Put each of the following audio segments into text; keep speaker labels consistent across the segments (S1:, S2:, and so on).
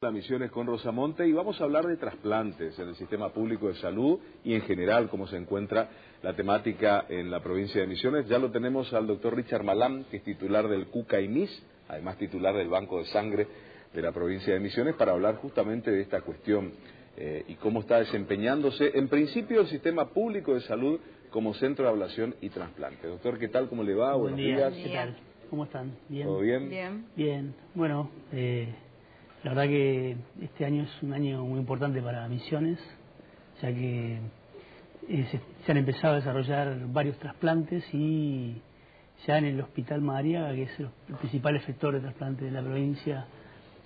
S1: La Misiones con Rosamonte y vamos a hablar de trasplantes en el sistema público de salud y en general cómo se encuentra la temática en la provincia de Misiones. Ya lo tenemos al doctor Richard Malam, que es titular del CUCAIMIS, además titular del Banco de Sangre de la provincia de Misiones, para hablar justamente de esta cuestión eh, y cómo está desempeñándose en principio el sistema público de salud como centro de ablación y trasplante. Doctor, ¿qué tal? ¿Cómo le va?
S2: Buen Buenos días. ¿Qué tal? ¿Cómo están?
S1: ¿Bien? ¿Todo bien?
S2: Bien. Bien. Bueno, eh, la verdad que este año es un año muy importante para Misiones, ya que eh, se, han empezado a desarrollar varios trasplantes y ya en el Hospital Madariaga, que es el, principal efector de trasplante de la provincia,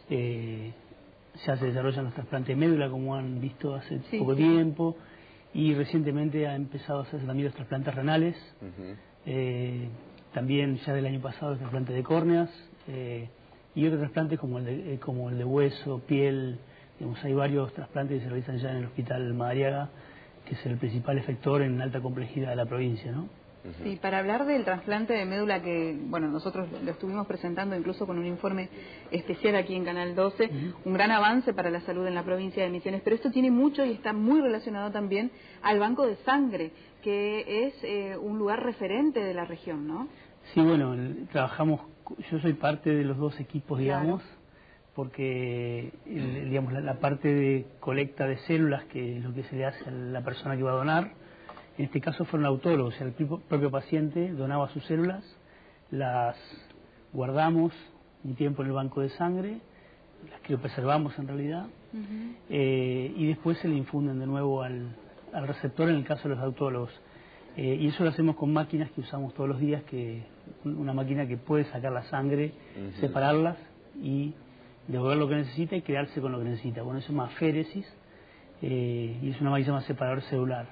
S2: eh, ya se desarrollan los trasplantes de médula, como han visto hace poco tiempo, y recientemente ha empezado a hacerse también los trasplantes renales, eh, también ya del año pasado los trasplantes de córneas y otros trasplantes como el de, eh, como el de hueso, piel, digamos, hay varios trasplantes que se realizan ya en el Hospital Madariaga, que es el principal efector en alta complejidad de la provincia, ¿no?
S3: Sí, para hablar del trasplante de médula que, bueno, nosotros lo estuvimos presentando incluso con un informe especial aquí en Canal 12, un gran avance para la salud en la provincia de Misiones, pero esto tiene mucho y está muy relacionado también al banco de sangre, que es eh, un lugar referente de la región, ¿no?
S2: Sí, bueno, trabajamos yo soy parte de los dos equipos, digamos, porque digamos la, parte de colecta de células, que es lo que se le hace a la persona que va a donar, en este caso fueron autólogos, o sea, el propio paciente donaba sus células, las guardamos un tiempo en el banco de sangre, las que preservamos en realidad, eh, y después se le infunden de nuevo al, al receptor en el caso de los autólogos. Eh, y eso lo hacemos con máquinas que usamos todos los días, que una máquina que puede sacar la sangre, separarlas y devolver lo que necesita y quedarse con lo que necesita. Bueno, eso es más féresis eh, y es una máquina más separador celular.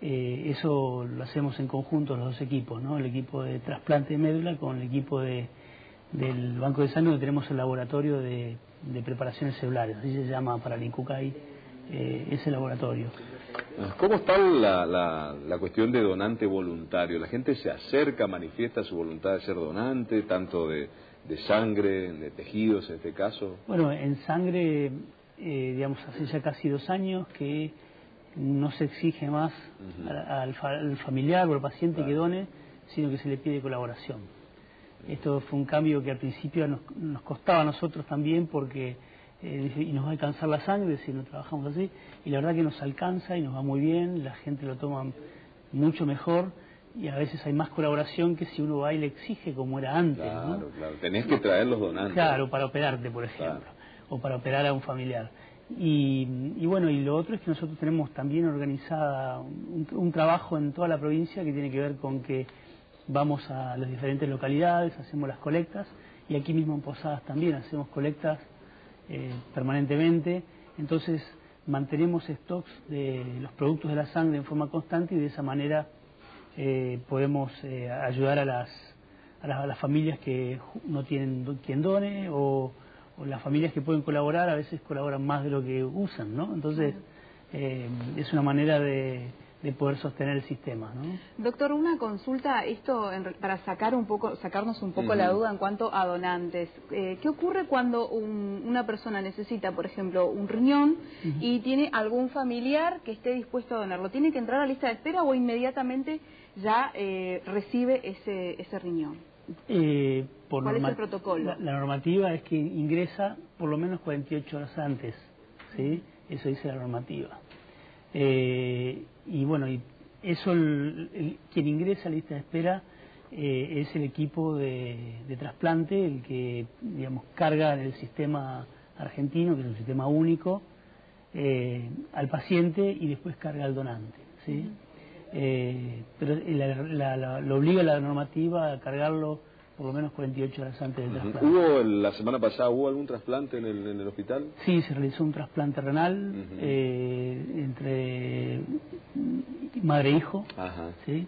S2: Eh, eso lo hacemos en conjunto los dos equipos, ¿no? el equipo de trasplante de médula con el equipo de, del Banco de Sangre, donde tenemos el laboratorio de, preparaciones celulares, así se llama para el INCUCAI ese laboratorio.
S1: ¿Cómo está la, la, cuestión de donante voluntario? ¿La gente se acerca, manifiesta su voluntad de ser donante, tanto de, sangre, de tejidos en este caso?
S2: Bueno, en sangre, eh, digamos, hace ya casi dos años que no se exige más al, familiar o al paciente que done, sino que se le pide colaboración. Esto fue un cambio que al principio nos, nos costaba a nosotros también porque eh, y nos va a alcanzar la sangre si no trabajamos así, y la verdad que nos alcanza y nos va muy bien, la gente lo toma mucho mejor y a veces hay más colaboración que si uno va y le exige como era antes.
S1: Claro, claro, tenés que traer los donantes.
S2: Claro, para operarte, por ejemplo, o para operar a un familiar. Y, bueno, y lo otro es que nosotros tenemos también organizada un, trabajo en toda la provincia que tiene que ver con que vamos a las diferentes localidades, hacemos las colectas, y aquí mismo en Posadas también hacemos colectas eh, permanentemente, entonces mantenemos stocks de los productos de la sangre en forma constante y de esa manera eh, podemos eh, ayudar a las, a las, familias que no tienen quien done o, las familias que pueden colaborar a veces colaboran más de lo que usan, ¿no? Entonces es una manera de, de poder sostener el sistema. ¿no?
S3: Doctor, una consulta, esto para sacar un poco, sacarnos un poco la duda en cuanto a donantes. Eh, ¿Qué ocurre cuando una persona necesita, por ejemplo, un riñón y tiene algún familiar que esté dispuesto a donarlo? ¿Tiene que entrar a la lista de espera o inmediatamente ya eh, recibe ese, ese riñón?
S2: Eh,
S3: ¿Cuál es el protocolo?
S2: La, normativa es que ingresa por lo menos 48 horas antes, ¿sí? Eso dice la normativa. Eh, y bueno, y eso quien ingresa a la lista de espera eh, es el equipo de, trasplante, el que digamos carga en el sistema argentino, que es un sistema único, eh, al paciente y después carga al donante. ¿sí? pero lo obliga la normativa a cargarlo por lo menos 48 horas antes del trasplante.
S1: ¿Hubo la semana pasada hubo algún trasplante en el, en el hospital?
S2: Sí, se realizó un trasplante renal eh, entre madre e hijo. Ajá. ¿sí?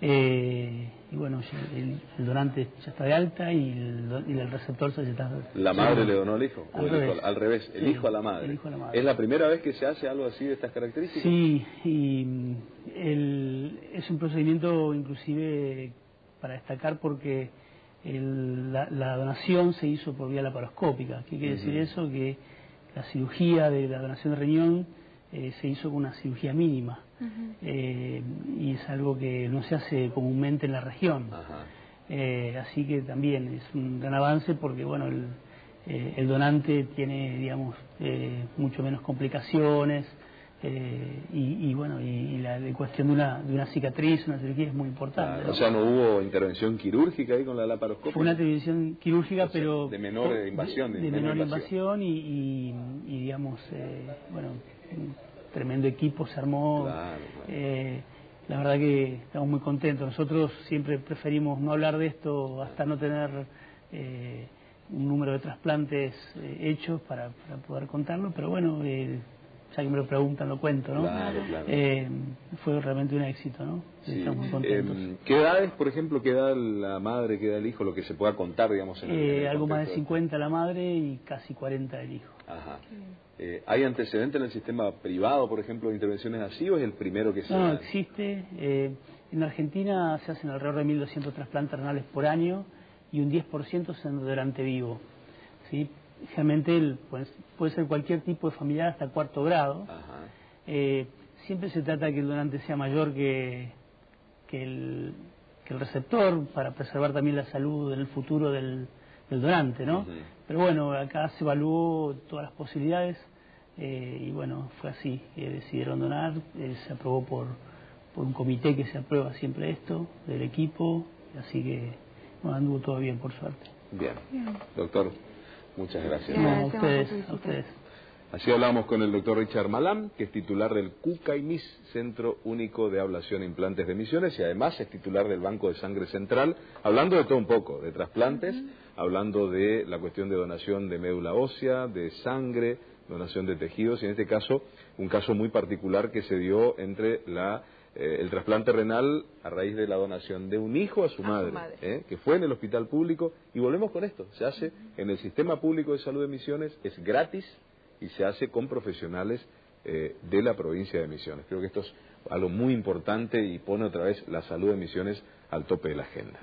S2: Eh, y bueno, el, donante ya está de alta y el, receptor se está...
S1: ¿La madre le donó al hijo?
S2: Al, revés.
S1: al revés, el, hijo a la madre.
S2: el hijo a la madre.
S1: ¿Es la primera vez que se hace algo así de estas características?
S2: Sí, y mm, el, es un procedimiento inclusive para destacar porque la, donación se hizo por vía laparoscópica. ¿Qué quiere decir eso? Que la cirugía de la donación de riñón eh, se hizo con una cirugía mínima eh, y es algo que no se hace comúnmente en la región. Eh, así que también es un gran avance porque bueno el, el donante tiene digamos mucho menos complicaciones eh, y, bueno, y, la cuestión de una, de una cicatriz, una cirugía es muy importante.
S1: O sea, no hubo intervención quirúrgica ahí con la laparoscopia.
S2: Fue una intervención quirúrgica, pero...
S1: De menor invasión.
S2: De, menor, invasión, y, digamos, eh, bueno, un tremendo equipo se armó. Eh, la verdad que estamos muy contentos. Nosotros siempre preferimos no hablar de esto hasta no tener un número de trasplantes hechos para, para, poder contarlo, pero bueno, ya que me lo preguntan, lo cuento, ¿no? Eh, fue realmente un éxito, ¿no? Estamos muy contentos.
S1: Eh, ¿Qué edades, por ejemplo, qué edad la madre, qué edad el hijo, lo que se pueda contar, digamos,
S2: en, eh, Algo más de 50 la madre y casi 40 el hijo.
S1: Ajá. Eh, ¿Hay antecedentes en el sistema privado, por ejemplo, de intervenciones así o es el primero que se
S2: No, existe. en Argentina se hacen alrededor de 1.200 trasplantes renales por año y un 10% son durante vivo. ¿sí? Generalmente pues, puede ser cualquier tipo de familiar hasta cuarto grado. Eh, siempre se trata de que el donante sea mayor que, que, el, que el receptor para preservar también la salud en el futuro del, del donante, ¿no? Pero bueno, acá se evaluó todas las posibilidades eh, y bueno, fue así, decidieron donar, eh, se aprobó por, por un comité que se aprueba siempre esto, del equipo, así que bueno, anduvo todo bien, por suerte.
S1: Bien. Doctor, Muchas gracias.
S2: a ustedes, a ustedes.
S1: Así hablamos con el doctor Richard Malam, que es titular del CUCAIMIS, Centro Único de Ablación e Implantes de Misiones, y además es titular del Banco de Sangre Central, hablando de todo un poco, de trasplantes, hablando de la cuestión de donación de médula ósea, de sangre, donación de tejidos, y en este caso, un caso muy particular que se dio entre la eh, el trasplante renal a raíz de la donación de un hijo a su madre, ¿eh? que fue en el hospital público. Y volvemos con esto, se hace en el sistema público de salud de Misiones, es gratis y se hace con profesionales eh, de la provincia de Misiones. Creo que esto es algo muy importante y pone otra vez la salud de Misiones al tope de la agenda.